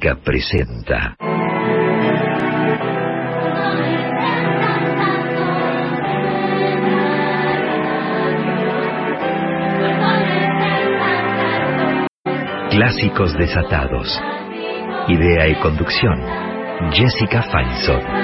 Presenta. Clásicos desatados. Idea y conducción. Jessica Feinsohn.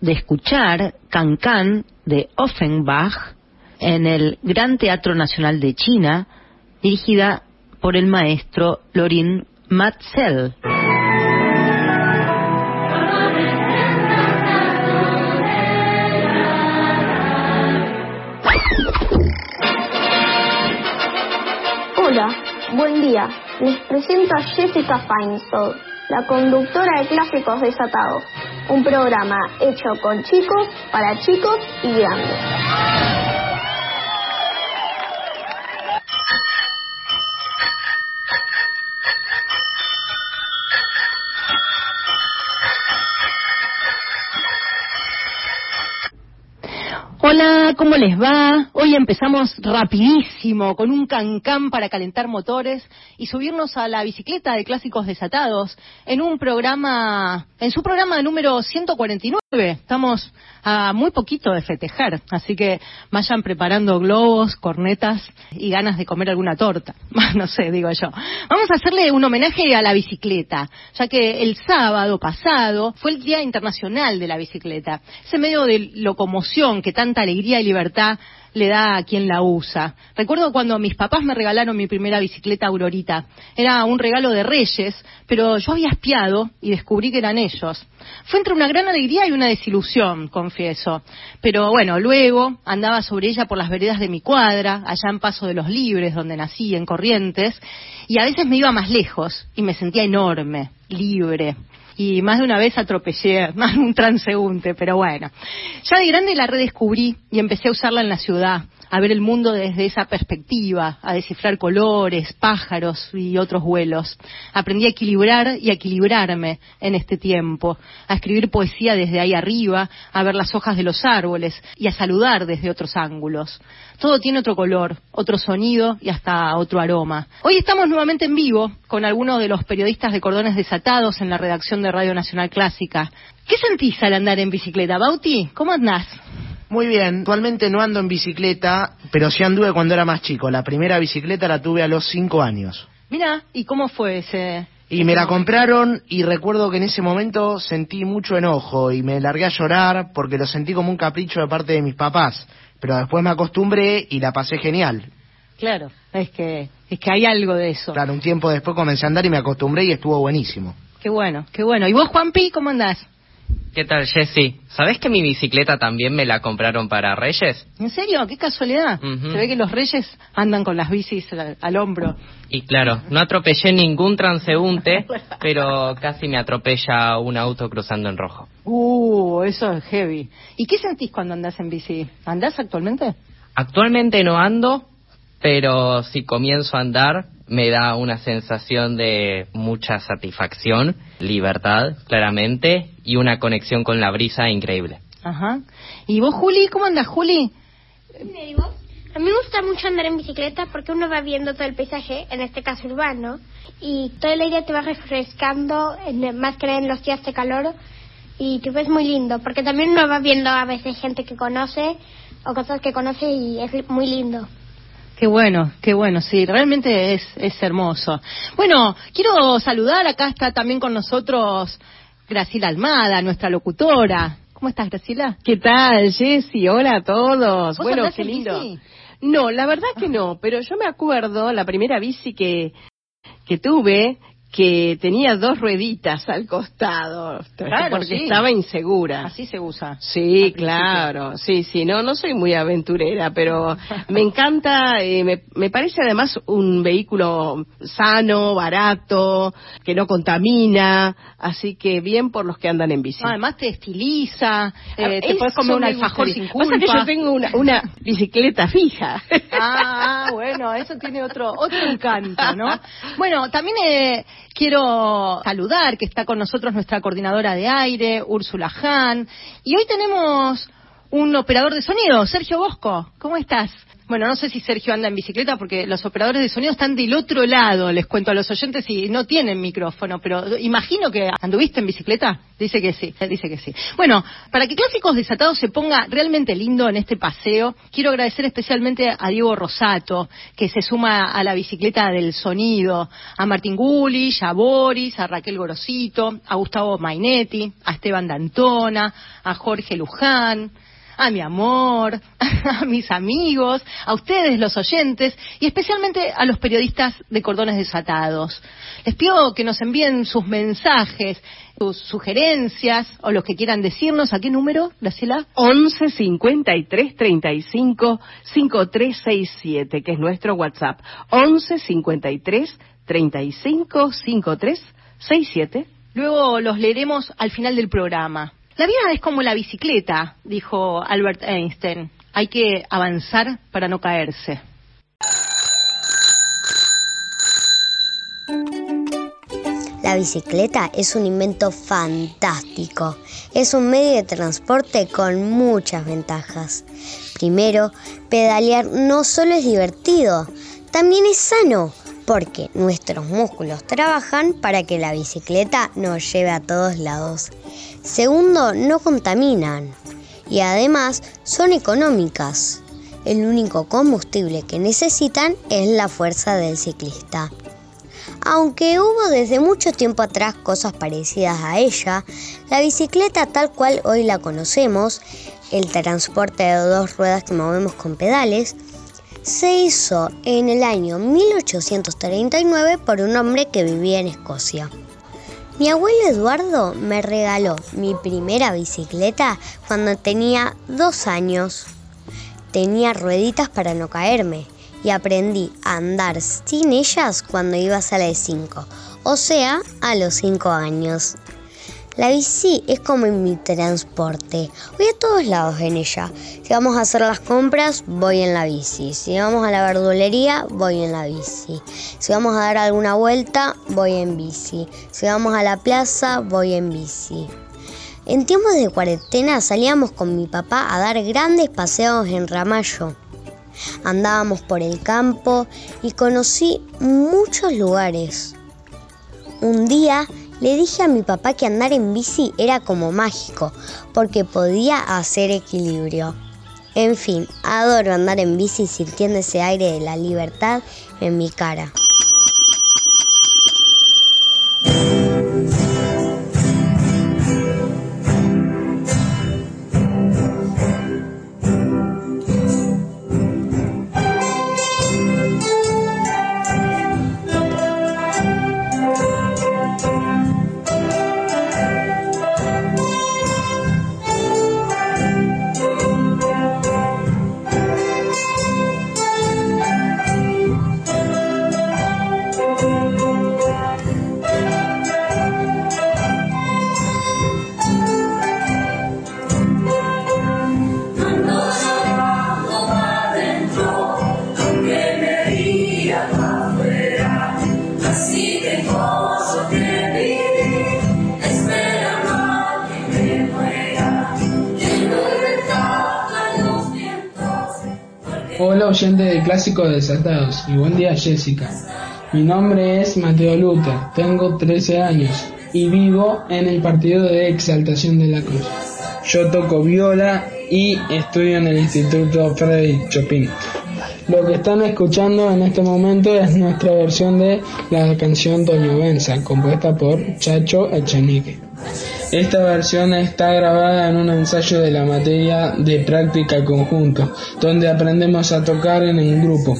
De escuchar Can de Offenbach en el Gran Teatro Nacional de China, dirigida por el maestro Lorin Matzel. Hola, buen día. Les presento a Jessica Feinsold, la conductora de Clásicos Desatados un programa hecho con chicos, para chicos y grandes. ¿Cómo les va? Hoy empezamos rapidísimo con un cancán para calentar motores y subirnos a la bicicleta de clásicos desatados en un programa, en su programa número 149. Estamos a muy poquito de festejar, así que vayan preparando globos, cornetas y ganas de comer alguna torta. no sé, digo yo. Vamos a hacerle un homenaje a la bicicleta, ya que el sábado pasado fue el Día Internacional de la Bicicleta, ese medio de locomoción que tanta alegría y libertad le da a quien la usa. Recuerdo cuando mis papás me regalaron mi primera bicicleta Aurorita. Era un regalo de Reyes, pero yo había espiado y descubrí que eran ellos. Fue entre una gran alegría y una desilusión, confieso. Pero bueno, luego andaba sobre ella por las veredas de mi cuadra, allá en Paso de los Libres, donde nací, en Corrientes, y a veces me iba más lejos y me sentía enorme, libre y más de una vez atropellé, más un transeúnte, pero bueno. Ya de grande la redescubrí y empecé a usarla en la ciudad, a ver el mundo desde esa perspectiva, a descifrar colores, pájaros y otros vuelos. Aprendí a equilibrar y a equilibrarme en este tiempo, a escribir poesía desde ahí arriba, a ver las hojas de los árboles y a saludar desde otros ángulos. Todo tiene otro color, otro sonido y hasta otro aroma. Hoy estamos nuevamente en vivo con algunos de los periodistas de Cordones Desatados en la redacción de Radio Nacional Clásica. ¿Qué sentís al andar en bicicleta, Bauti? ¿Cómo andás? Muy bien, actualmente no ando en bicicleta, pero sí anduve cuando era más chico. La primera bicicleta la tuve a los cinco años. Mira, ¿y cómo fue ese...? Y me la compraron y recuerdo que en ese momento sentí mucho enojo y me largué a llorar porque lo sentí como un capricho de parte de mis papás. Pero después me acostumbré y la pasé genial. Claro, es que, es que hay algo de eso. Claro, un tiempo después comencé a andar y me acostumbré y estuvo buenísimo. Qué bueno, qué bueno. ¿Y vos, Juanpi, cómo andás? ¿Qué tal, Jessy? ¿Sabes que mi bicicleta también me la compraron para Reyes? ¿En serio? ¡Qué casualidad! Se ve que los reyes andan con las bicis al, al hombro. Y claro, no atropellé ningún transeúnte, pero casi me atropella un auto cruzando en rojo. Uh, eso es heavy. ¿Y qué sentís cuando andás en bici? ¿Andás actualmente? Actualmente no ando, pero si comienzo a andar me da una sensación de mucha satisfacción, libertad, claramente, y una conexión con la brisa increíble. Ajá. ¿Y vos, Juli? ¿Cómo andás, Juli? A mí me gusta mucho andar en bicicleta porque uno va viendo todo el paisaje, en este caso urbano, y todo el aire te va refrescando, en- más que en los días de calor, y te ves muy lindo, porque también uno va viendo a veces gente que conoce o cosas que conoce y es muy lindo. Qué bueno, qué bueno, sí, realmente es, es hermoso. Bueno, quiero saludar, acá está también con nosotros Graciela Almada, nuestra locutora. ¿Cómo estás, Graciela? ¿Qué tal, Jessy? Hola a todos. ¿Vos Bueno, qué en lindo. bici? No, la verdad que no, pero yo me acuerdo la primera bici que, que tuve que tenía dos rueditas al costado, Claro, porque sí. estaba insegura. Así se usa. Sí, claro, sí, sí, no, no soy muy aventurera, pero me encanta, eh, me, me parece además un vehículo sano, barato, que no contamina, así que bien por los que andan en bici. No, además te estiliza, eh, Ah, te puedes comer un alfajor sin culpa. Pasa que yo tengo una, una bicicleta fija. Ah, bueno, eso tiene otro otro encanto, ¿no? Bueno, también eh, quiero saludar que está con nosotros nuestra coordinadora de aire, Úrsula Hahn, y hoy tenemos un operador de sonido, Sergio Bosco. ¿Cómo estás? Bueno, no sé si Sergio anda en bicicleta porque los operadores de sonido están del otro lado, les cuento a los oyentes, y no tienen micrófono, pero imagino que anduviste en bicicleta. Dice que sí, dice que sí. Bueno, para que Clásicos Desatados se ponga realmente lindo en este paseo, quiero agradecer especialmente a Diego Rosato, que se suma a la bicicleta del sonido, a Martín Gulich, a Boris, a Raquel Gorosito, a Gustavo Mainetti, a Esteban Dantona, a Jorge Luján, a mi amor, a mis amigos, a ustedes los oyentes y especialmente a los periodistas de Cordones Desatados. Les pido que nos envíen sus mensajes, sus sugerencias o los que quieran decirnos. ¿A qué número, Graciela? 11 53 35 5367, que es nuestro WhatsApp. 11 53 35 53 67. Luego los leeremos al final del programa. La vida es como la bicicleta, dijo Albert Einstein. Hay que avanzar para no caerse. La bicicleta es un invento fantástico. Es un medio de transporte con muchas ventajas. Primero, pedalear no solo es divertido, también es sano, porque nuestros músculos trabajan para que la bicicleta nos lleve a todos lados. Segundo, no contaminan y además son económicas. El único combustible que necesitan es la fuerza del ciclista. Aunque hubo desde mucho tiempo atrás cosas parecidas a ella, la bicicleta tal cual hoy la conocemos, el transporte de dos ruedas que movemos con pedales, se hizo en el año 1839 por un hombre que vivía en Escocia. Mi abuelo Eduardo me regaló mi primera bicicleta cuando tenía dos años. Tenía rueditas para no caerme y aprendí a andar sin ellas cuando iba a la de 5, o sea, a los 5 años. La bici es como mi transporte. Voy a todos lados en ella. Si vamos a hacer las compras, voy en la bici. Si vamos a la verdulería, voy en la bici. Si vamos a dar alguna vuelta, voy en bici. Si vamos a la plaza, voy en bici. En tiempos de cuarentena salíamos con mi papá a dar grandes paseos en Ramallo. Andábamos por el campo y conocí muchos lugares. Un día le dije a mi papá que andar en bici era como mágico, porque podía hacer equilibrio. En fin, adoro andar en bici sintiendo ese aire de la libertad en mi cara. Desatados y buen día Jessica. Mi nombre es Mateo Luther, tengo 13 años y vivo en el partido de Exaltación de la Cruz. Yo toco viola y estudio en el Instituto Freddy Chopin. Lo que están escuchando en este momento es nuestra versión de la canción Toño Benza, compuesta por Chacho Echenique. Esta versión está grabada en un ensayo de la materia de práctica conjunto, donde aprendemos a tocar en un grupo.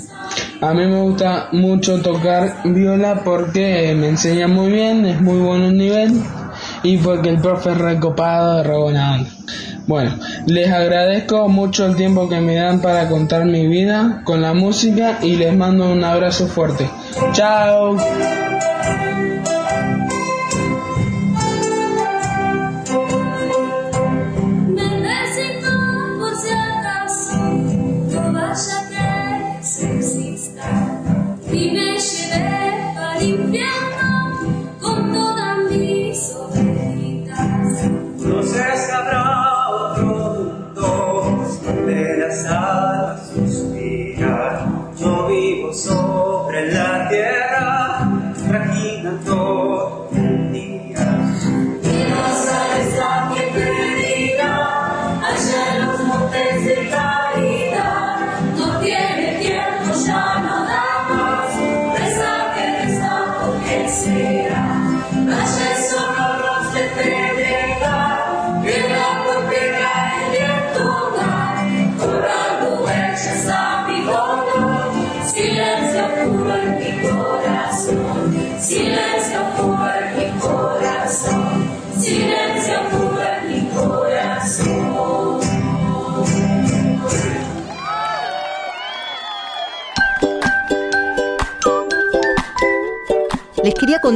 A mí me gusta mucho tocar viola porque me enseña muy bien, es muy bueno el nivel y porque el profe es recopado de Rabona Bueno, les agradezco mucho el tiempo que me dan para contar mi vida con la música y les mando un abrazo fuerte. Chao.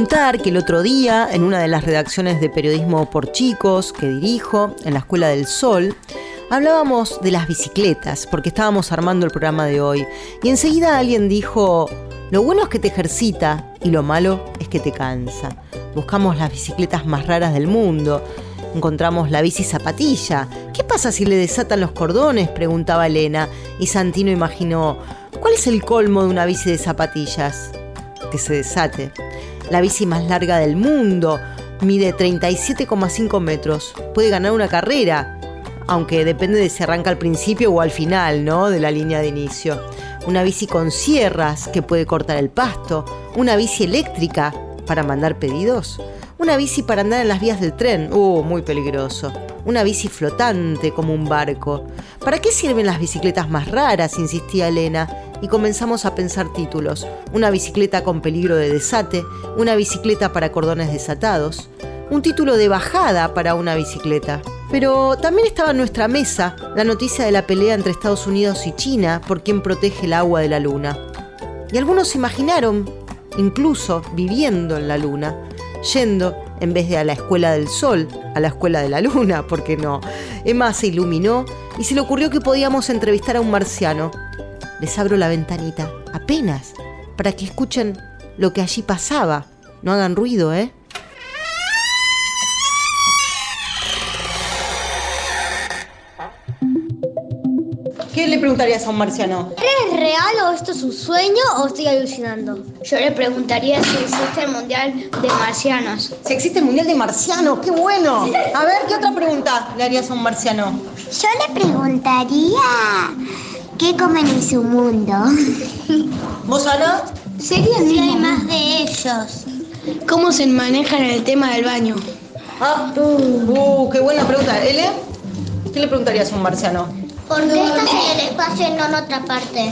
Que el otro día, en una de las redacciones de periodismo por chicos que dirijo en la Escuela del Sol, hablábamos de las bicicletas, porque estábamos armando el programa de hoy. Y enseguida alguien dijo, lo bueno es que te ejercita y lo malo es que te cansa. Buscamos las bicicletas más raras del mundo. Encontramos la bici zapatilla. ¿Qué pasa si le desatan los cordones? preguntaba Elena. Y Santino imaginó, ¿cuál es el colmo de una bici de zapatillas? Que se desate la bici más larga del mundo, mide 37,5 metros, puede ganar una carrera, aunque depende de si arranca al principio o al final, ¿no? De la línea de inicio. Una bici con sierras que puede cortar el pasto, una bici eléctrica para mandar pedidos, una bici para andar en las vías del tren, uh, muy peligroso. Una bici flotante como un barco. ¿Para qué sirven las bicicletas más raras? insistía Elena y comenzamos a pensar títulos. Una bicicleta con peligro de desate, una bicicleta para cordones desatados, un título de bajada para una bicicleta. Pero también estaba en nuestra mesa la noticia de la pelea entre Estados Unidos y China por quién protege el agua de la luna. Y algunos se imaginaron, incluso viviendo en la luna, yendo en vez de a la escuela del sol, a la escuela de la luna, ¿por qué no? Emma se iluminó y se le ocurrió que podíamos entrevistar a un marciano les abro la ventanita, apenas, para que escuchen lo que allí pasaba. No hagan ruido, ¿eh? ¿Qué le preguntarías a un marciano? ¿Es real o esto es un sueño o estoy alucinando? Yo le preguntaría si existe el Mundial de Marcianos. Si existe el Mundial de Marcianos, qué bueno. A ver, ¿qué otra pregunta le harías a un marciano? Yo le preguntaría ¿Qué comen en su mundo? ¿Vos, Ana? Sería si hay más de ellos. ¿Cómo se manejan el tema del baño? Ah, uh, qué buena pregunta. ¿Ele? ¿Qué le preguntarías a un marciano? ¿Por qué estás en el espacio y no en otra parte?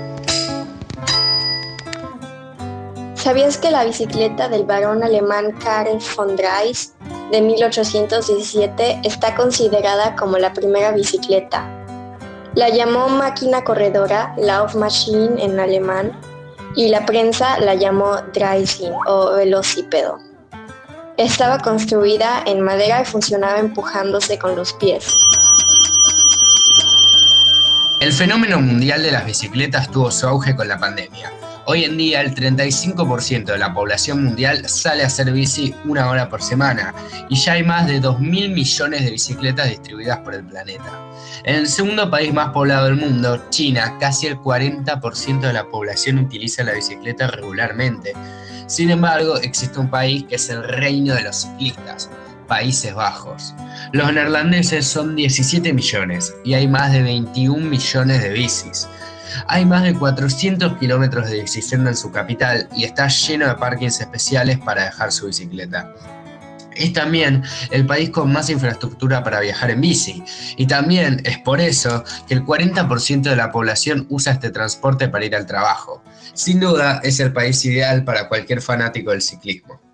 ¿Sabías que la bicicleta del barón alemán Karl von Drais de 1817 está considerada como la primera bicicleta? La llamó máquina corredora, Laufmaschine en alemán, y la prensa la llamó Drysin o velocípedo. Estaba construida en madera y funcionaba empujándose con los pies. El fenómeno mundial de las bicicletas tuvo su auge con la pandemia. Hoy en día el 35% de la población mundial sale a hacer bici una hora por semana y ya hay más de 2 mil millones de bicicletas distribuidas por el planeta. En el segundo país más poblado del mundo, China, casi el 40% de la población utiliza la bicicleta regularmente. Sin embargo, existe un país que es el reino de los ciclistas, Países Bajos. Los neerlandeses son 17 millones y hay más de 21 millones de bicis. Hay más de 400 kilómetros de bicicleta en su capital y está lleno de parkings especiales para dejar su bicicleta. Es también el país con más infraestructura para viajar en bici y también es por eso que el 40% de la población usa este transporte para ir al trabajo. Sin duda es el país ideal para cualquier fanático del ciclismo.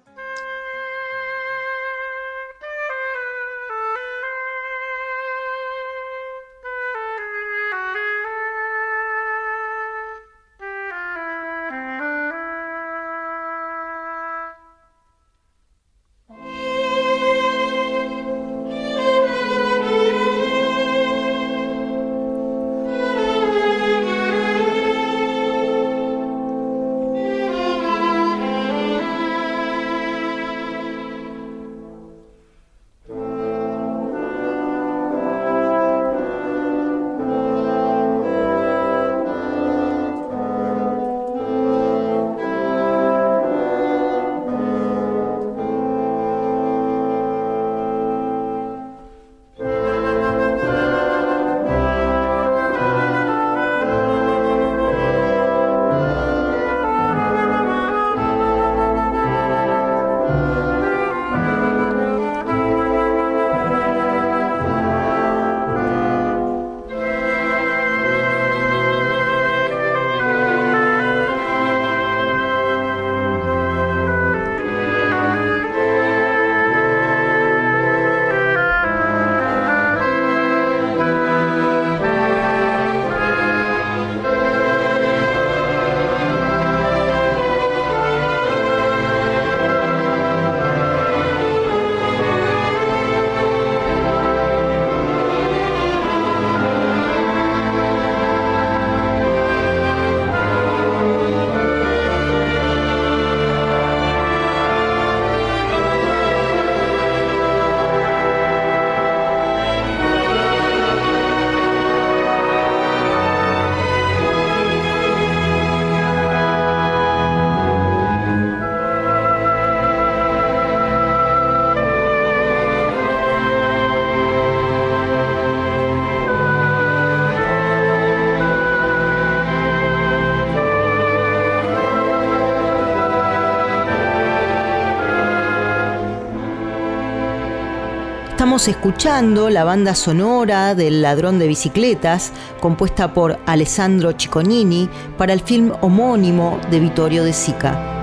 Escuchando la banda sonora del Ladrón de Bicicletas, compuesta por Alessandro Cicconini para el film homónimo de Vittorio De Sica.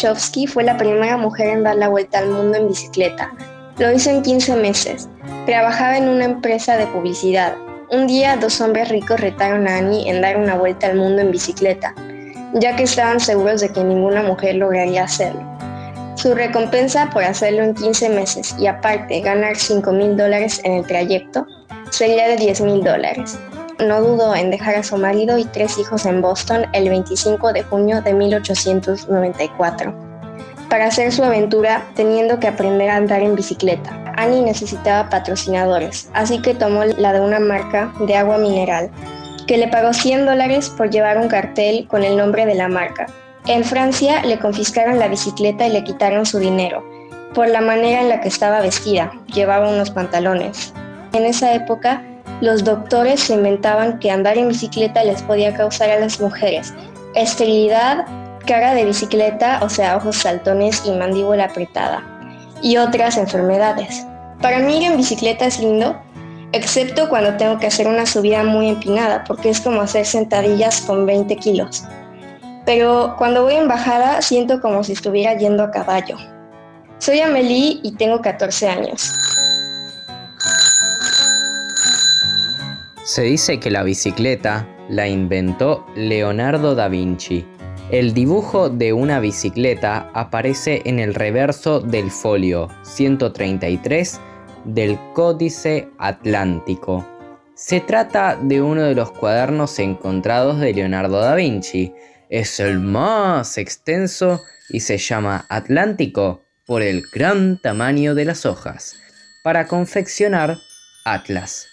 Cohen-Kopchowski fue la primera mujer en dar la vuelta al mundo en bicicleta. Lo hizo en 15 meses. Trabajaba en una empresa de publicidad. Un día, dos hombres ricos retaron a Annie en dar una vuelta al mundo en bicicleta, ya que estaban seguros de que ninguna mujer lograría hacerlo. Su recompensa por hacerlo en 15 meses y aparte ganar 5 mil dólares en el trayecto sería de 10 mil dólares no dudó en dejar a su marido y tres hijos en Boston el 25 de junio de 1894 para hacer su aventura teniendo que aprender a andar en bicicleta. Annie necesitaba patrocinadores, así que tomó la de una marca de agua mineral, que le pagó 100 dólares por llevar un cartel con el nombre de la marca. En Francia le confiscaron la bicicleta y le quitaron su dinero, por la manera en la que estaba vestida, llevaba unos pantalones. En esa época, los doctores inventaban que andar en bicicleta les podía causar a las mujeres esterilidad, cara de bicicleta, o sea, ojos saltones y mandíbula apretada, y otras enfermedades. Para mí ir en bicicleta es lindo, excepto cuando tengo que hacer una subida muy empinada, porque es como hacer sentadillas con 20 kilos. Pero cuando voy en bajada siento como si estuviera yendo a caballo. Soy Amelie y tengo 14 años. Se dice que la bicicleta la inventó Leonardo da Vinci. El dibujo de una bicicleta aparece en el reverso del folio 133 del Códice Atlántico. Se trata de uno de los cuadernos encontrados de Leonardo da Vinci. Es el más extenso y se llama Atlántico por el gran tamaño de las hojas, para confeccionar atlas.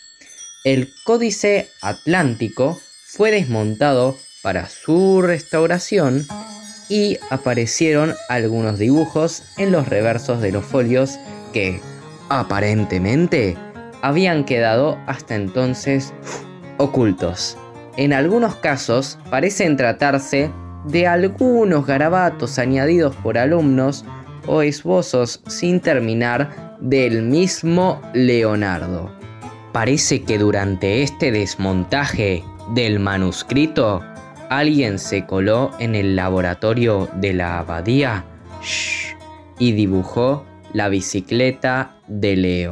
El Códice Atlántico fue desmontado para su restauración y aparecieron algunos dibujos en los reversos de los folios que, aparentemente, habían quedado hasta entonces ocultos. En algunos casos parecen tratarse de algunos garabatos añadidos por alumnos o esbozos sin terminar del mismo Leonardo. Parece que durante este desmontaje del manuscrito, alguien se coló en el laboratorio de la abadía y dibujó la bicicleta de Leo.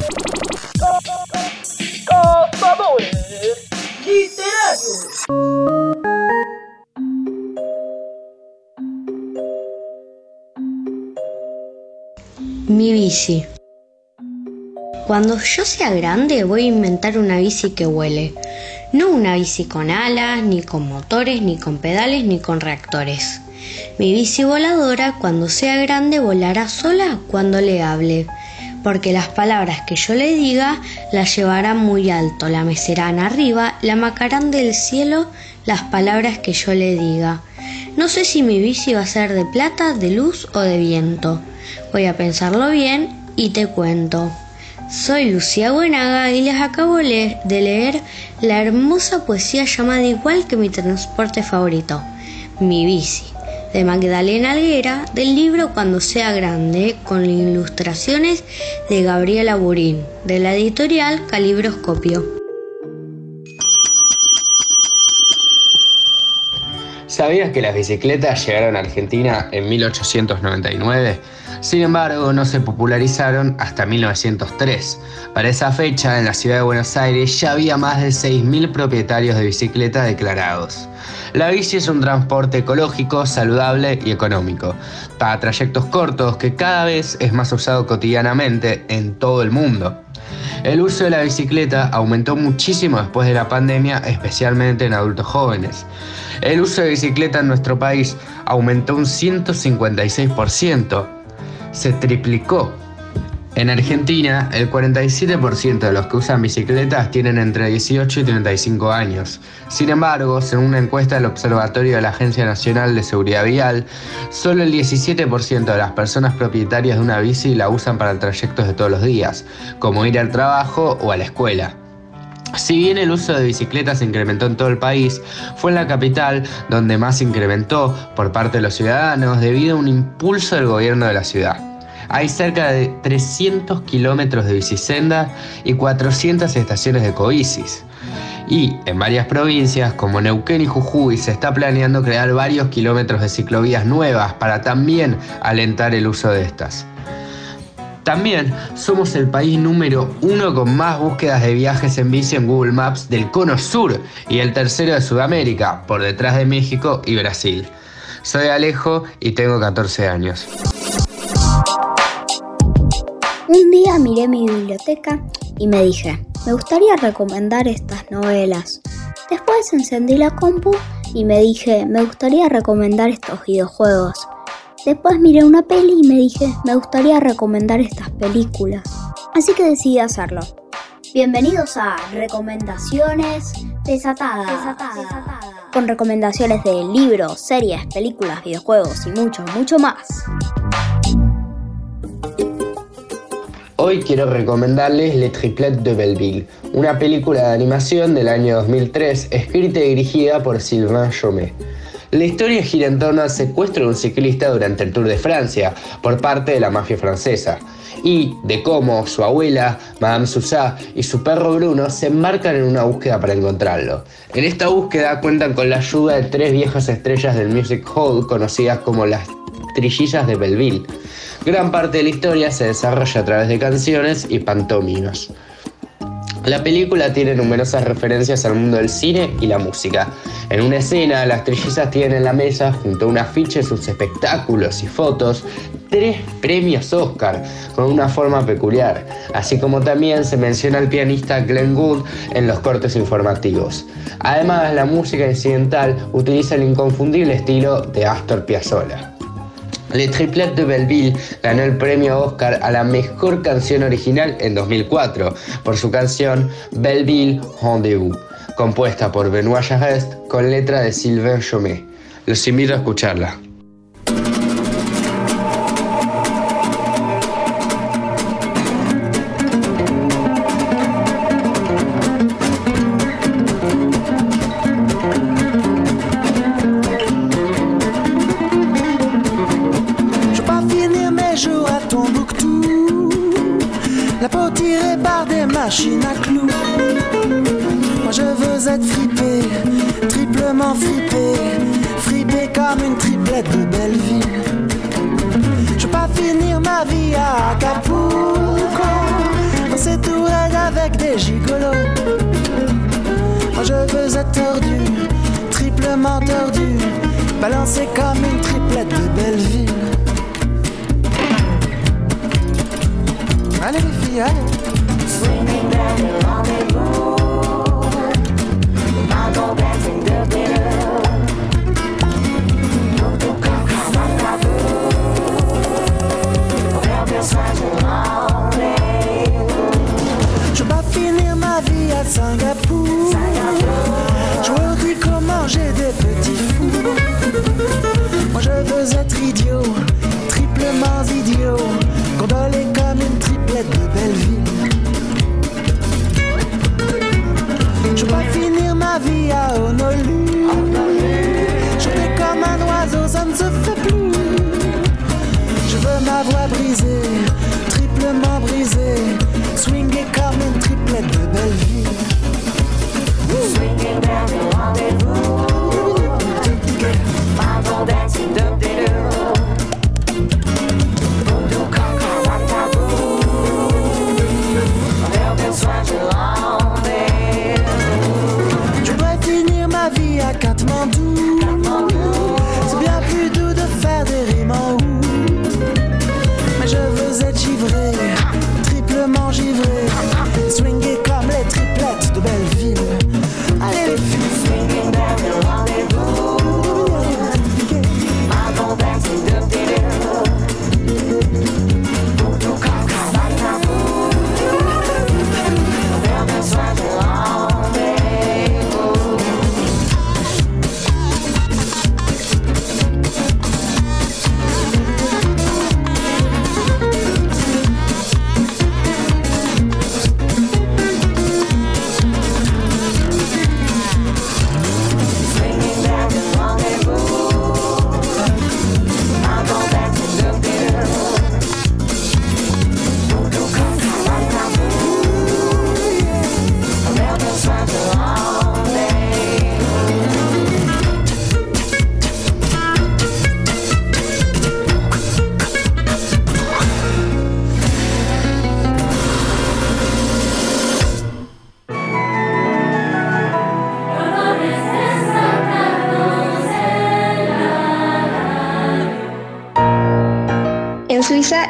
Mi bici. Cuando yo sea grande voy a inventar una bici que huele. No una bici con alas, ni con motores, ni con pedales, ni con reactores. Mi bici voladora cuando sea grande volará sola cuando le hable, porque las palabras que yo le diga las llevarán muy alto, la mecerán arriba, la macarán del cielo las palabras que yo le diga. No sé si mi bici va a ser de plata, de luz o de viento. Voy a pensarlo bien y te cuento. Soy Lucía Buenaga y les acabo de leer la hermosa poesía llamada igual que mi transporte favorito, Mi bici, de Magdalena Alguera, del libro Cuando sea grande, con ilustraciones de Gabriela Burín, de la editorial Calibroscopio. ¿Sabías que las bicicletas llegaron a Argentina en 1899? Sin embargo, no se popularizaron hasta 1903. Para esa fecha, en la ciudad de Buenos Aires ya había más de 6.000 propietarios de bicicleta declarados. La bici es un transporte ecológico, saludable y económico, para trayectos cortos que cada vez es más usado cotidianamente en todo el mundo. El uso de la bicicleta aumentó muchísimo después de la pandemia, especialmente en adultos jóvenes. El uso de bicicleta en nuestro país aumentó un 156%, se triplicó. En Argentina, el 47% de los que usan bicicletas tienen entre 18 y 35 años. Sin embargo, según una encuesta del Observatorio de la Agencia Nacional de Seguridad Vial, solo el 17% de las personas propietarias de una bici la usan para trayectos de todos los días, como ir al trabajo o a la escuela. Si bien el uso de bicicletas se incrementó en todo el país, fue en la capital donde más se incrementó por parte de los ciudadanos debido a un impulso del gobierno de la ciudad. Hay cerca de 300 kilómetros de bicisenda y 400 estaciones de cobicis. Y en varias provincias como Neuquén y Jujuy se está planeando crear varios kilómetros de ciclovías nuevas para también alentar el uso de estas. También somos el país número uno con más búsquedas de viajes en bici en Google Maps del Cono Sur y el tercero de Sudamérica, por detrás de México y Brasil. Soy Alejo y tengo 14 años. Un día miré mi biblioteca y me dije, me gustaría recomendar estas novelas. Después encendí la compu y me dije, me gustaría recomendar estos videojuegos. Después miré una peli y me dije, me gustaría recomendar estas películas. Así que decidí hacerlo. Bienvenidos a Recomendaciones Desatadas. Con recomendaciones de libros, series, películas, videojuegos y mucho, mucho más. Hoy quiero recomendarles Le Triplet de Belleville, una película de animación del año 2003 escrita y dirigida por Sylvain Chomet. La historia gira en torno al secuestro de un ciclista durante el Tour de Francia por parte de la mafia francesa y de cómo su abuela, Madame Sousa, y su perro Bruno se embarcan en una búsqueda para encontrarlo. En esta búsqueda cuentan con la ayuda de tres viejas estrellas del Music Hall conocidas como las Trillizas de Belleville. Gran parte de la historia se desarrolla a través de canciones y pantomimas. La película tiene numerosas referencias al mundo del cine y la música. En una escena, las trillizas tienen en la mesa, junto a un afiche, sus espectáculos y fotos, tres premios Oscar, con una forma peculiar, así como también se menciona al pianista Glenn Gould en los cortes informativos. Además, la música incidental utiliza el inconfundible estilo de Astor Piazzolla. Le Triplet de Belleville ganó el premio Oscar a la mejor canción original en 2004 por su canción Belleville Rendezvous, compuesta por Benoît Jarrest con letra de Sylvain Chomet. Los invito a escucharla.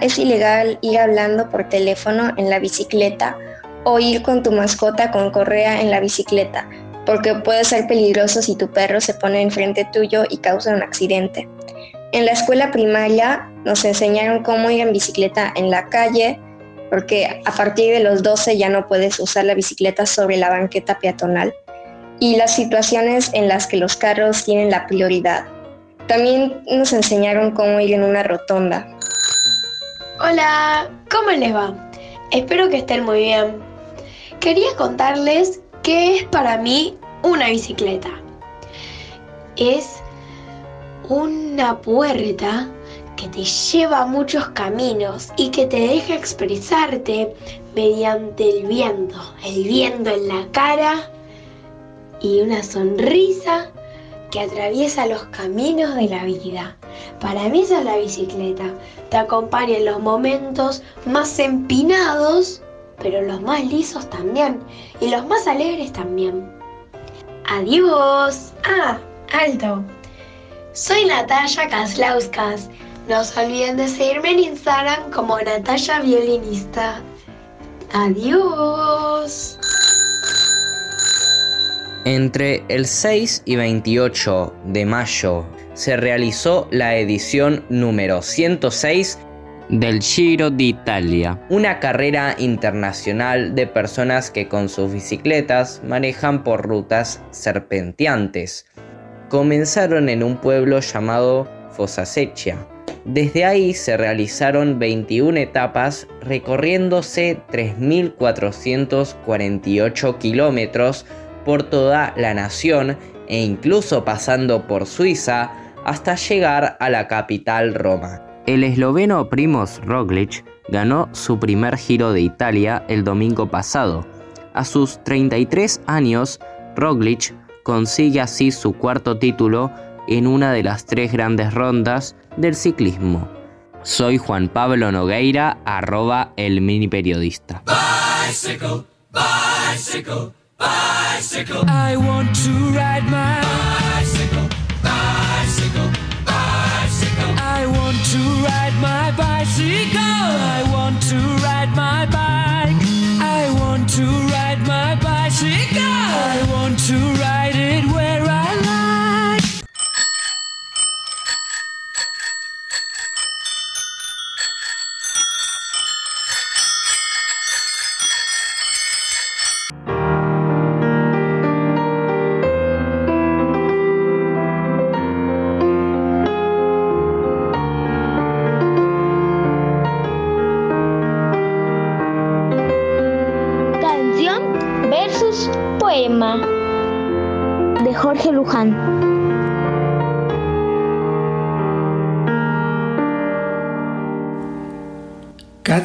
Es ilegal ir hablando por teléfono en la bicicleta o ir con tu mascota con correa en la bicicleta, porque puede ser peligroso si tu perro se pone enfrente tuyo y causa un accidente. En la escuela primaria nos enseñaron cómo ir en bicicleta en la calle, porque a partir de los 12 ya no puedes usar la bicicleta sobre la banqueta peatonal, y las situaciones en las que los carros tienen la prioridad. También nos enseñaron cómo ir en una rotonda. Hola, ¿cómo les va? Espero que estén muy bien. Quería contarles qué es para mí una bicicleta. Es una puerta que te lleva a muchos caminos y que te deja expresarte mediante el viento, el viento en la cara y una sonrisa que atraviesa los caminos de la vida. Para mí esa es la bicicleta. Te acompaña en los momentos más empinados, pero los más lisos también. Y los más alegres también. Adiós. Ah, alto. Soy Natalia Kaslauskas. No se olviden de seguirme en Instagram como Natalia Violinista. Adiós. Entre el 6 y 28 de mayo se realizó la edición número 106 del Giro d'Italia, una carrera internacional de personas que con sus bicicletas manejan por rutas serpenteantes. Comenzaron en un pueblo llamado Fossasecchia. Desde ahí se realizaron 21 etapas recorriéndose 3.448 kilómetros por toda la nación e incluso pasando por Suiza hasta llegar a la capital Roma. El esloveno Primoz Roglic ganó su primer Giro de Italia el domingo pasado. A sus 33 años, Roglic consigue así su cuarto título en una de las tres grandes rondas del ciclismo. Soy Juan Pablo Nogueira, arroba el mini periodista. I want to ride my bicycle, bicycle, bicycle. I want to ride my bicycle.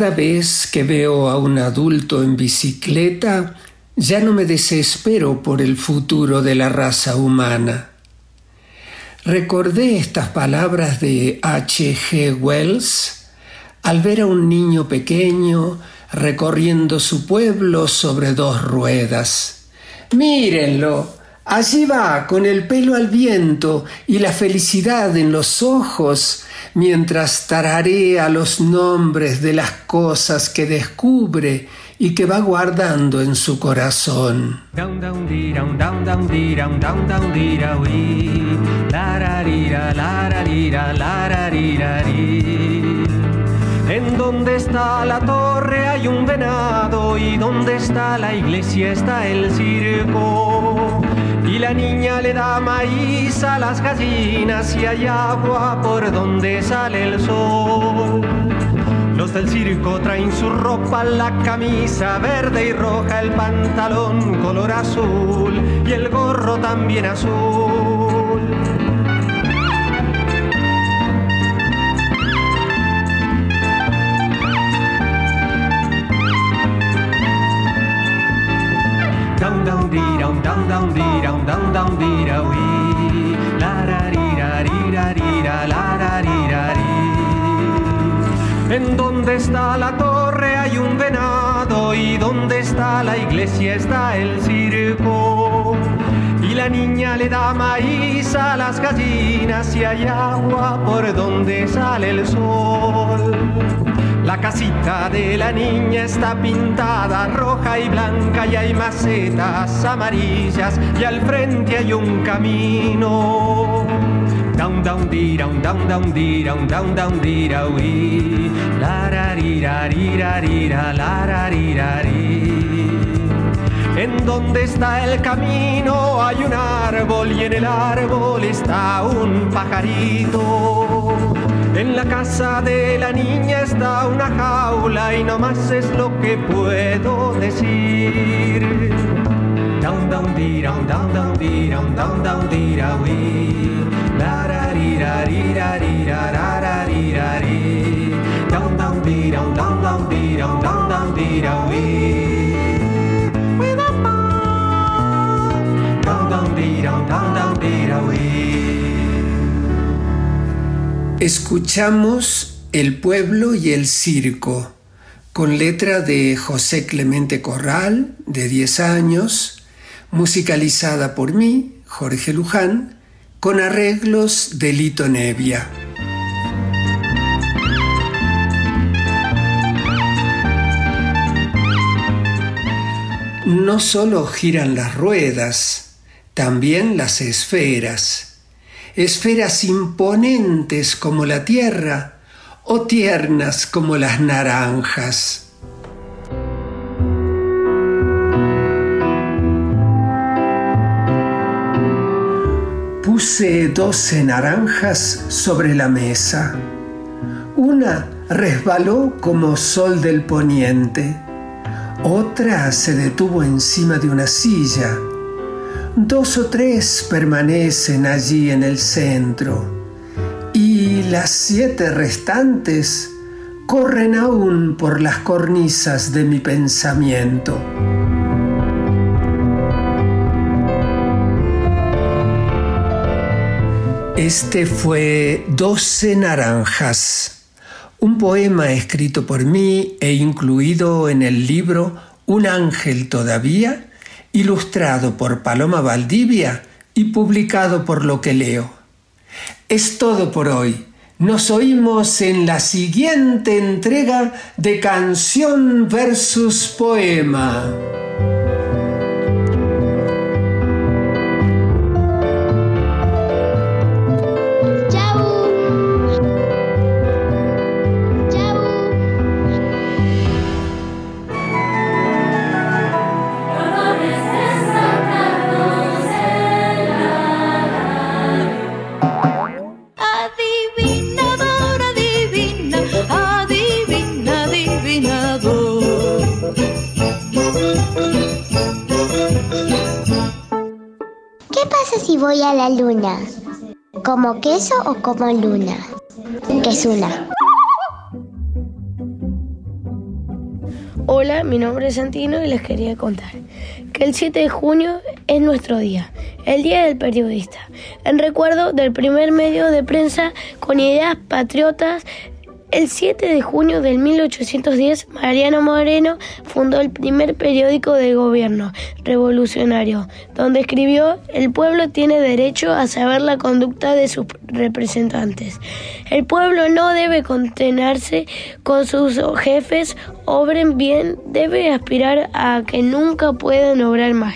Cada vez que veo a un adulto en bicicleta, ya no me desespero por el futuro de la raza humana. Recordé estas palabras de H. G. Wells al ver a un niño pequeño recorriendo su pueblo sobre dos ruedas. Mírenlo, allí va, con el pelo al viento y la felicidad en los ojos, mientras tararea los nombres de las cosas que descubre y que va guardando en su corazón. En donde está la torre hay un venado y donde está la iglesia está el circo. Y la niña le da maíz a las gallinas y hay agua por donde sale el sol. Los del circo traen su ropa, la camisa verde y roja, el pantalón color azul y el gorro también azul. Down down dee down down down down down. La ra ri ra ra la ra ra. En donde está la torre hay un venado y donde está la iglesia está el circo. y la niña le da maíz a las gallinas y hay agua por donde sale el sol. La casita de la niña está pintada roja y blanca y hay macetas amarillas y al frente hay un camino. Down down dira, un down down dira, un down down dira, uy. La ra rira, la ra En donde está el camino hay un árbol y en el árbol está un pajarito. En la casa de la niña está una jaula y no más es lo que puedo decir. Down down dira, un down down dira, un down down dira, uy. La ra rira rira rira ra ra rira ri. Down down dira, un down down dira, un down down dira, uy. Down down dira, un down down dira, uy. Escuchamos El pueblo y el circo, con letra de José Clemente Corral, de 10 años, musicalizada por mí, Jorge Luján, con arreglos de Lito Nevia. No solo giran las ruedas, también las esferas esferas imponentes como la tierra o tiernas como las naranjas. Puse doce naranjas sobre la mesa. Una resbaló como sol del poniente. Otra se detuvo encima de una silla dos o tres permanecen allí en el centro y las siete restantes corren aún por las cornisas de mi pensamiento. Este fue Doce Naranjas, un poema escrito por mí e incluido en el libro Un ángel todavía ilustrado por Paloma Valdivia y publicado por Lo que leo. Es todo por hoy. Nos oímos en la siguiente entrega de Canción versus Poema. Voy a la luna? ¿Como queso o como luna? ¿Qué es una? Hola, mi nombre es Santino y les quería contar que el 7 de junio es nuestro día, el Día del Periodista, en recuerdo del primer medio de prensa con ideas patriotas el 7 de junio de 1810, Mariano Moreno fundó el primer periódico de gobierno revolucionario, donde escribió El pueblo tiene derecho a saber la conducta de sus representantes. El pueblo no debe contenerse con sus jefes, obren bien, debe aspirar a que nunca puedan obrar mal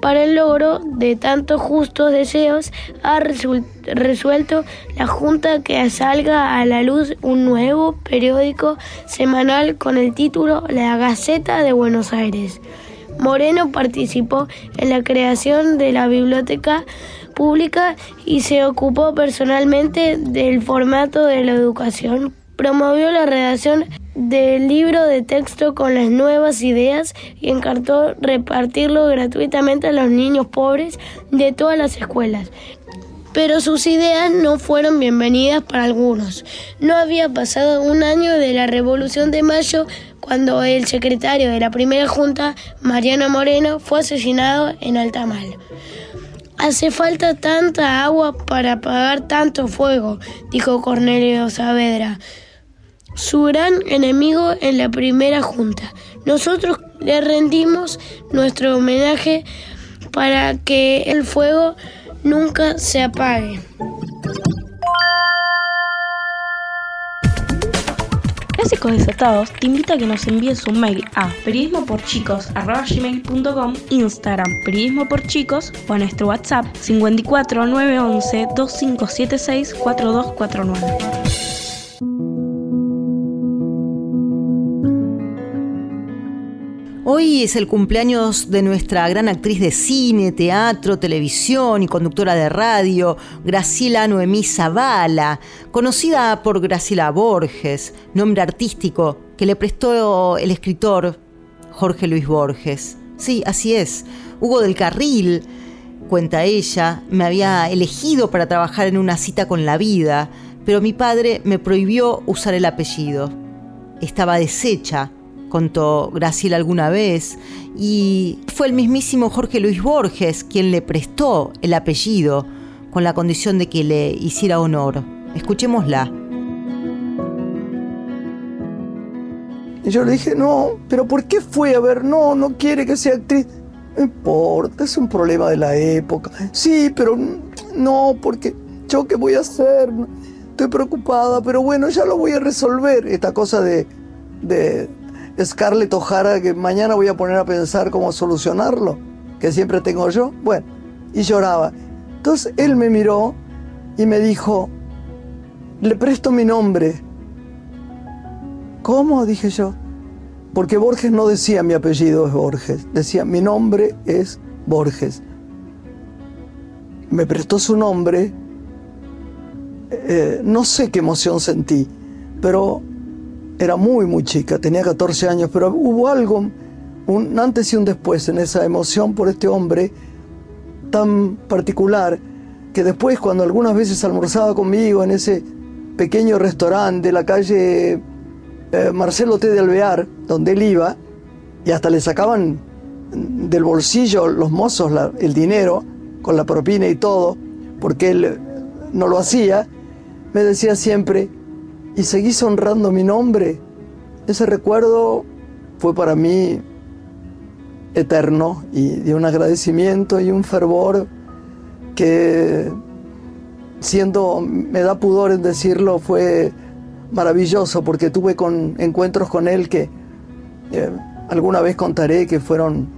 para el logro de tantos justos deseos, ha resuelto la Junta que salga a la luz un nuevo periódico semanal con el título La Gaceta de Buenos Aires. Moreno participó en la creación de la biblioteca pública y se ocupó personalmente del formato de la educación. Promovió la redacción del libro de texto con las nuevas ideas y encartó repartirlo gratuitamente a los niños pobres de todas las escuelas. Pero sus ideas no fueron bienvenidas para algunos. No había pasado un año de la Revolución de Mayo cuando el secretario de la primera junta, Mariano Moreno, fue asesinado en Altamal. Hace falta tanta agua para apagar tanto fuego, dijo Cornelio Saavedra su gran enemigo en la primera junta. Nosotros le rendimos nuestro homenaje para que el fuego nunca se apague. Clásicos Desatados te invita a que nos envíes un mail a periodismoporchicos.com, Instagram periodismo por chicos o a nuestro WhatsApp 54 911 2576 4249. Hoy es el cumpleaños de nuestra gran actriz de cine, teatro, televisión y conductora de radio, Graciela Noemí Zavala, conocida por Graciela Borges, nombre artístico que le prestó el escritor Jorge Luis Borges. Sí, así es. Hugo del Carril, cuenta ella, me había elegido para trabajar en una cita con la vida, pero mi padre me prohibió usar el apellido. Estaba deshecha contó Graciela alguna vez, y fue el mismísimo Jorge Luis Borges quien le prestó el apellido con la condición de que le hiciera honor. Escuchémosla. Y yo le dije, no, pero ¿por qué fue? A ver, no, no quiere que sea actriz. No importa, es un problema de la época. Sí, pero no, porque yo qué voy a hacer. Estoy preocupada, pero bueno, ya lo voy a resolver. Esta cosa de, de, Scarlett O'Hara que mañana voy a poner a pensar cómo solucionarlo, que siempre tengo yo. Bueno, y lloraba. Entonces él me miró y me dijo, le presto mi nombre. ¿Cómo? dije yo. Porque Borges no decía mi apellido es Borges, decía mi nombre es Borges. Me prestó su nombre, eh, no sé qué emoción sentí, pero era muy, muy chica, tenía 14 años, pero hubo algo, un antes y un después en esa emoción por este hombre tan particular, que después cuando algunas veces almorzaba conmigo en ese pequeño restaurante de la calle eh, Marcelo T. de Alvear, donde él iba, y hasta le sacaban del bolsillo los mozos el dinero, con la propina y todo, porque él no lo hacía, me decía siempre, y seguís honrando mi nombre. Ese recuerdo fue para mí eterno y de un agradecimiento y un fervor que siendo, me da pudor en decirlo, fue maravilloso porque tuve con, encuentros con él que eh, alguna vez contaré que fueron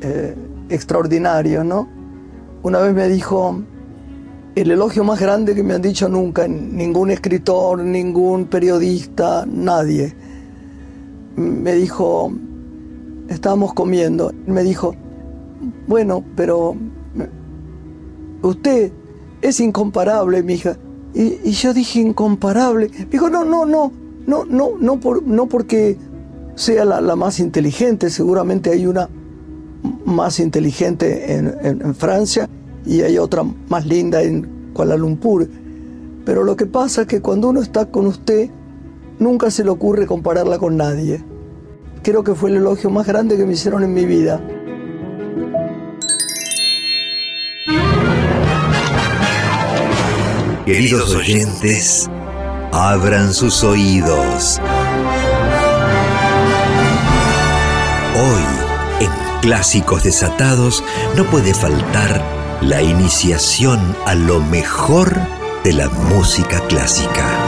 eh, extraordinarios, ¿no? Una vez me dijo, el elogio más grande que me han dicho nunca, ningún escritor, ningún periodista, nadie. Me dijo, estábamos comiendo, me dijo, bueno, pero usted es incomparable, mi hija. Y, yo dije, incomparable. Me dijo, no, no, no, no, no, no, por, no porque sea la, más inteligente, seguramente hay una más inteligente en Francia y hay otra más linda en Kuala Lumpur. Pero lo que pasa es que cuando uno está con usted, nunca se le ocurre compararla con nadie. Creo que fue el elogio más grande que me hicieron en mi vida. Queridos oyentes, abran sus oídos. Hoy, en Clásicos Desatados, no puede faltar la iniciación a lo mejor de la música clásica.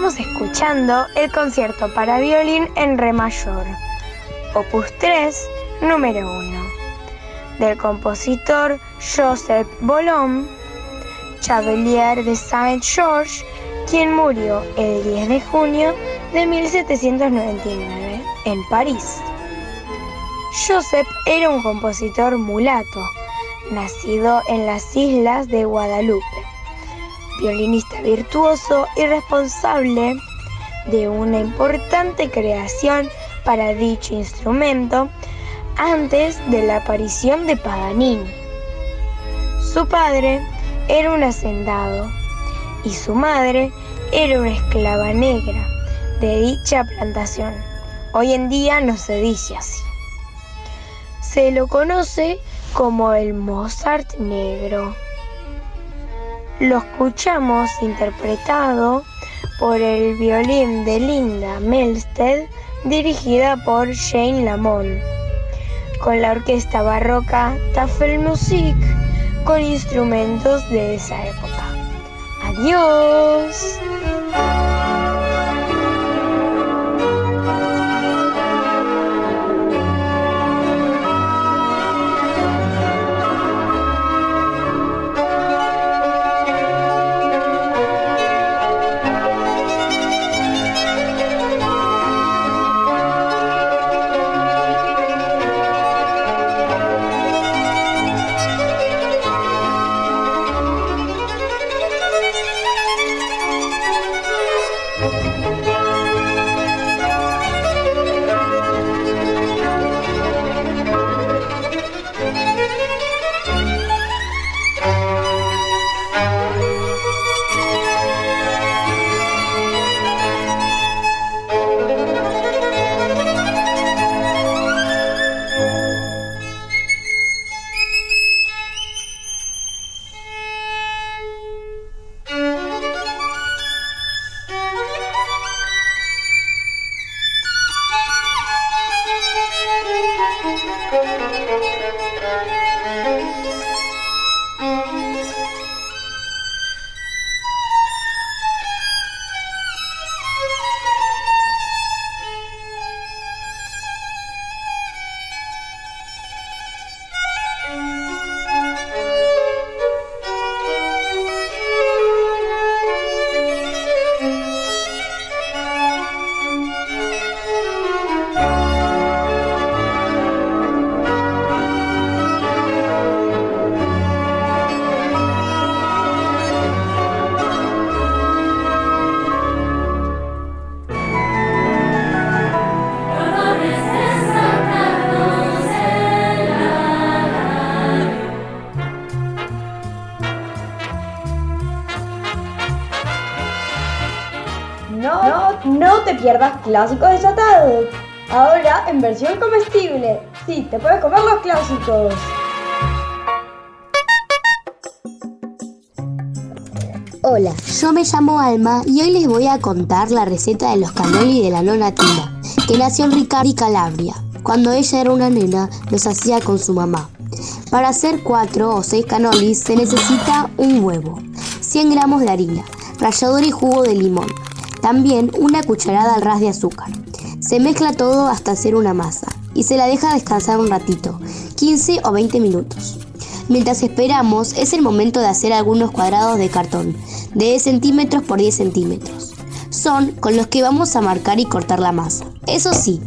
Estamos escuchando el concierto para violín en re mayor, opus 3, número 1, del compositor Joseph Bolom, Chevalier de Saint-Georges, quien murió el 10 de junio de 1799 en París. Joseph era un compositor mulato, nacido en las islas de Guadalupe violinista virtuoso y responsable de una importante creación para dicho instrumento antes de la aparición de Paganini. Su padre era un hacendado y su madre era una esclava negra de dicha plantación. Hoy en día no se dice así. Se lo conoce como el Mozart negro. Lo escuchamos interpretado por el violín de Linda Melsted, dirigida por Jane Lamont, con la orquesta barroca Tafelmusik, con instrumentos de esa época. Adiós. Pierdas clásicos desatados. Ahora en versión comestible. Sí, te puedes comer los clásicos. Hola, yo me llamo Alma y hoy les voy a contar la receta de los cannoli de la nona Tina, que nació en Riccardi, Calabria. Cuando ella era una nena, los hacía con su mamá. Para hacer 4 o 6 canolis se necesita un huevo, 100 gramos de harina, rallador y jugo de limón, también una cucharada al ras de azúcar. Se mezcla todo hasta hacer una masa y se la deja descansar un ratito, 15 o 20 minutos. Mientras esperamos, es el momento de hacer algunos cuadrados de cartón, de 10 centímetros por 10 centímetros. Son con los que vamos a marcar y cortar la masa. Eso sí,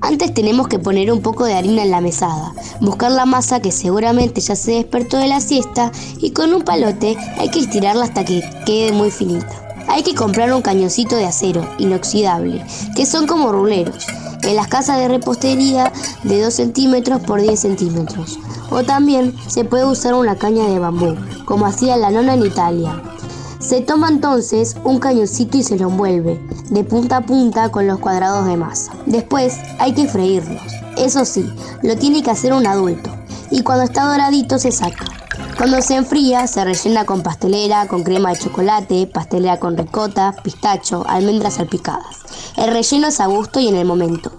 antes tenemos que poner un poco de harina en la mesada, buscar la masa que seguramente ya se despertó de la siesta y con un palote hay que estirarla hasta que quede muy finita hay que comprar un cañoncito de acero inoxidable, que son como ruleros, en las casas de repostería de 2 centímetros por 10 centímetros. O también se puede usar una caña de bambú, como hacía la nona en Italia. Se toma entonces un cañoncito y se lo envuelve, de punta a punta con los cuadrados de masa. Después hay que freírlos. Eso sí, lo tiene que hacer un adulto. Y cuando está doradito se saca. Cuando se enfría, se rellena con pastelera, con crema de chocolate, pastelera con ricota, pistacho, almendras salpicadas. El relleno es a gusto y en el momento.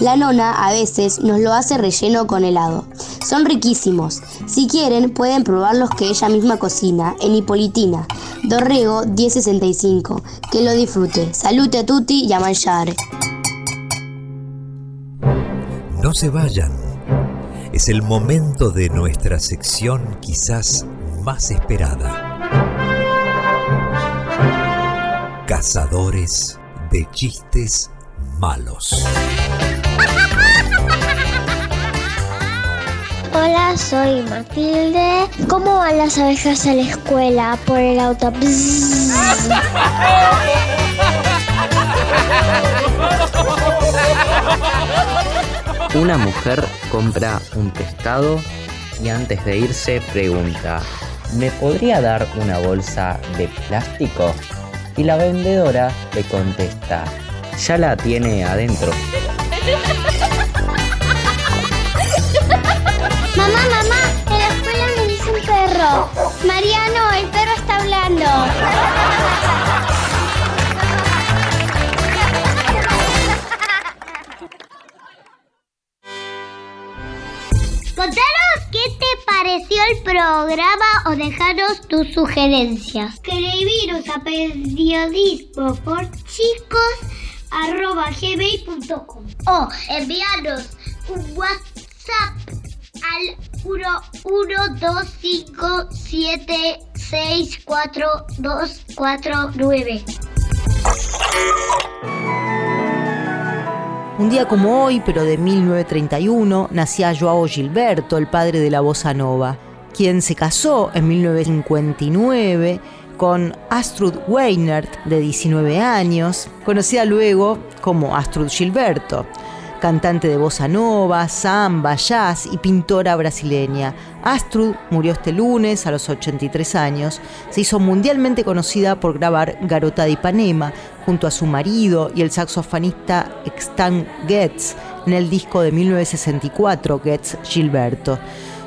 La nona a veces nos lo hace relleno con helado. Son riquísimos. Si quieren, pueden probar los que ella misma cocina en Hipolitina, Dorrego 1065. Que lo disfrute. Salute a tutti y a mangiare. No se vayan. Es el momento de nuestra sección quizás más esperada. Cazadores de chistes malos. Hola, soy Matilde. ¿Cómo van las abejas a la escuela por el auto? Una mujer compra un pescado y antes de irse pregunta, ¿me podría dar una bolsa de plástico? Y la vendedora le contesta, ya la tiene adentro. Mamá, mamá, en la escuela me dice un perro. Mariano, el perro está hablando. Te pareció el programa o dejaros tus sugerencias. Escribiros a periodismo por chicos arroba gmail.com o enviarnos un WhatsApp al 11257642249. Un día como hoy, pero de 1931, nacía Joao Gilberto, el padre de la bossa nova, quien se casó en 1959 con Astrud Weinert, de 19 años, conocida luego como Astrud Gilberto, cantante de bossa nova, samba, jazz y pintora brasileña. Astrud murió este lunes a los 83 años. Se hizo mundialmente conocida por grabar Garota de Ipanema junto a su marido y el saxofonista Stan Getz en el disco de 1964 Getz Gilberto.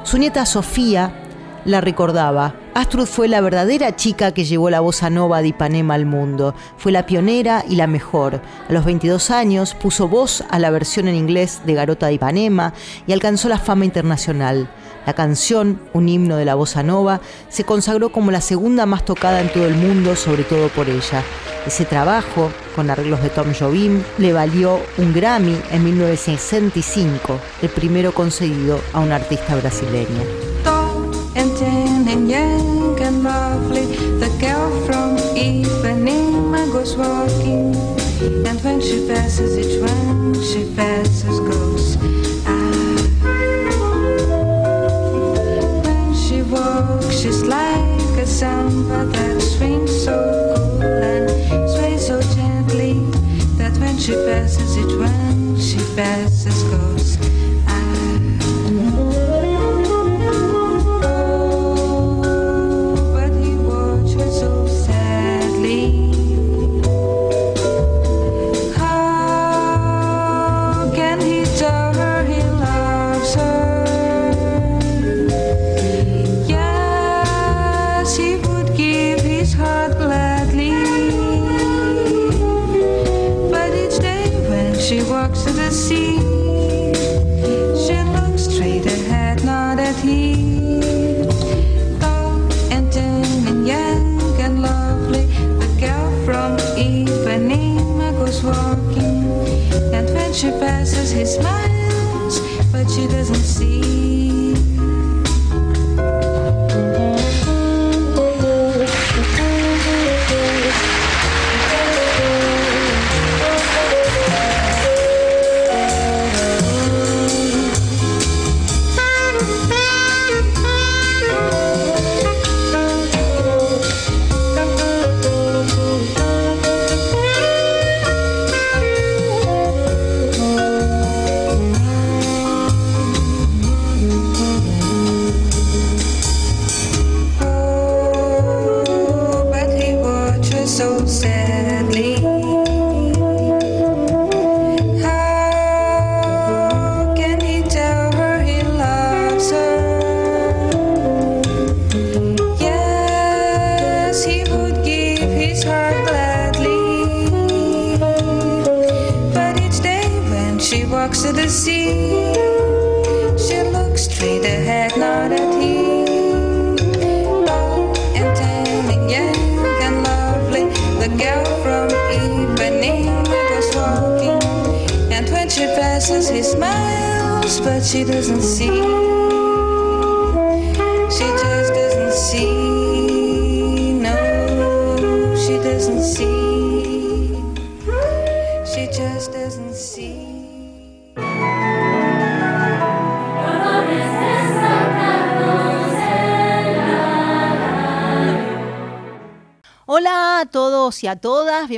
Su nieta Sofía la recordaba. Astrud fue la verdadera chica que llevó la bossa nova de Ipanema al mundo. Fue la pionera y la mejor. A los 22 años puso voz a la versión en inglés de Garota de Ipanema y alcanzó la fama internacional. La canción, un himno de la bossa nova, se consagró como la segunda más tocada en todo el mundo, sobre todo por ella. Ese trabajo, con arreglos de Tom Jobim, le valió un Grammy en 1965, el primero concedido a un artista brasileño. And young and lovely. The girl from Ipanema goes walking, and when she passes each one, she passes goes. Ah. When she walks, she's like a samba that swings so cool and sways so gently that when she passes each one, she passes goes. She passes, he smiles, but she doesn't see.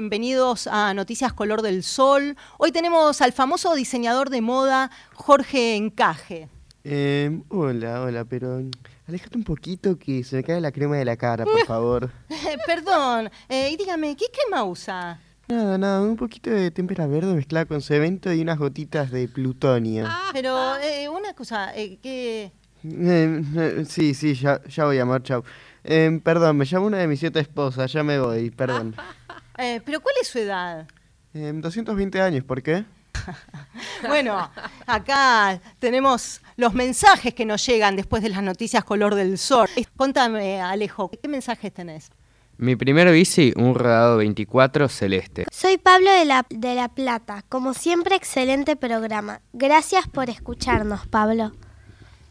Bienvenidos a Noticias Color del Sol. Hoy tenemos al famoso diseñador de moda Jorge Encaje. Eh, hola, hola, pero alejate un poquito que se me cae la crema de la cara, por favor. Perdón, eh, y dígame, ¿qué crema usa? Nada, nada, un poquito de témpera verde mezclada con cemento y unas gotitas de plutonio. Pero eh, una cosa, eh, que... Eh, eh, sí, sí, ya, ya voy, amor, chau. Eh, perdón, me llamo una de mis siete esposas, ya me voy, perdón. eh, pero ¿cuál es su edad? Eh, 220 años, ¿por qué? Bueno, acá tenemos los mensajes que nos llegan después de las noticias Color del Sol. Contame, Alejo, ¿qué mensajes tenés? Mi primer bici, un rodado 24 celeste. Soy Pablo de la, de la Plata. Como siempre, excelente programa. Gracias por escucharnos, Pablo.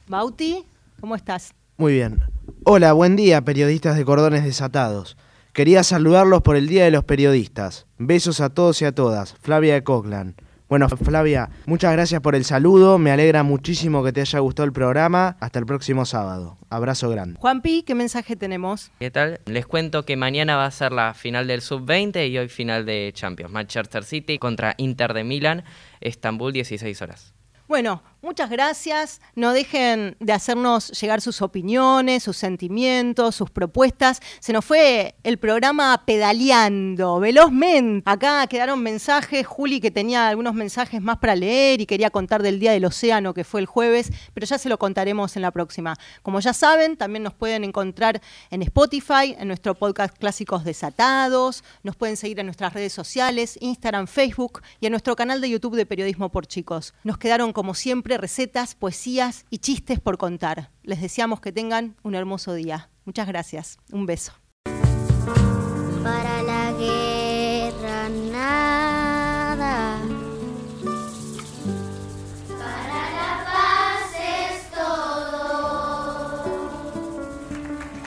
Bauti, ¿cómo estás? Muy bien. Hola, buen día, periodistas de Cordones Desatados. Quería saludarlos por el Día de los Periodistas. Besos a todos y a todas. Flavia de Cockland. Bueno, Flavia, muchas gracias por el saludo. Me alegra muchísimo que te haya gustado el programa. Hasta el próximo sábado. Abrazo grande. Juanpi, ¿qué mensaje tenemos? ¿Qué tal? Les cuento que mañana va a ser la final del Sub-20 y hoy final de Champions. Manchester City contra Inter de Milán, Estambul, 16 horas. Bueno, muchas gracias. No dejen de hacernos llegar sus opiniones, sus sentimientos, sus propuestas. Se nos fue el programa pedaleando velozmente. Acá quedaron mensajes. Juli que tenía algunos mensajes más para leer y quería contar del Día del Océano que fue el jueves, pero ya se lo contaremos en la próxima. Como ya saben, también nos pueden encontrar en Spotify, en nuestro podcast Clásicos Desatados. Nos pueden seguir en nuestras redes sociales, Instagram, Facebook y en nuestro canal de YouTube de Periodismo por Chicos. Nos quedaron como recetas, poesías y chistes por contar. Les deseamos que tengan un hermoso día. Muchas gracias. Un beso.